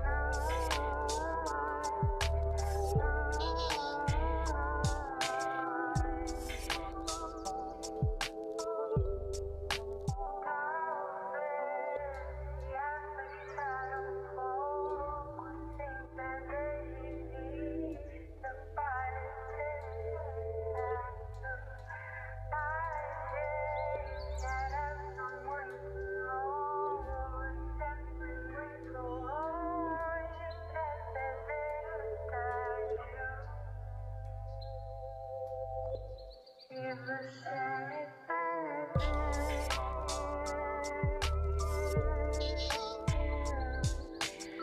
Oh. the sun is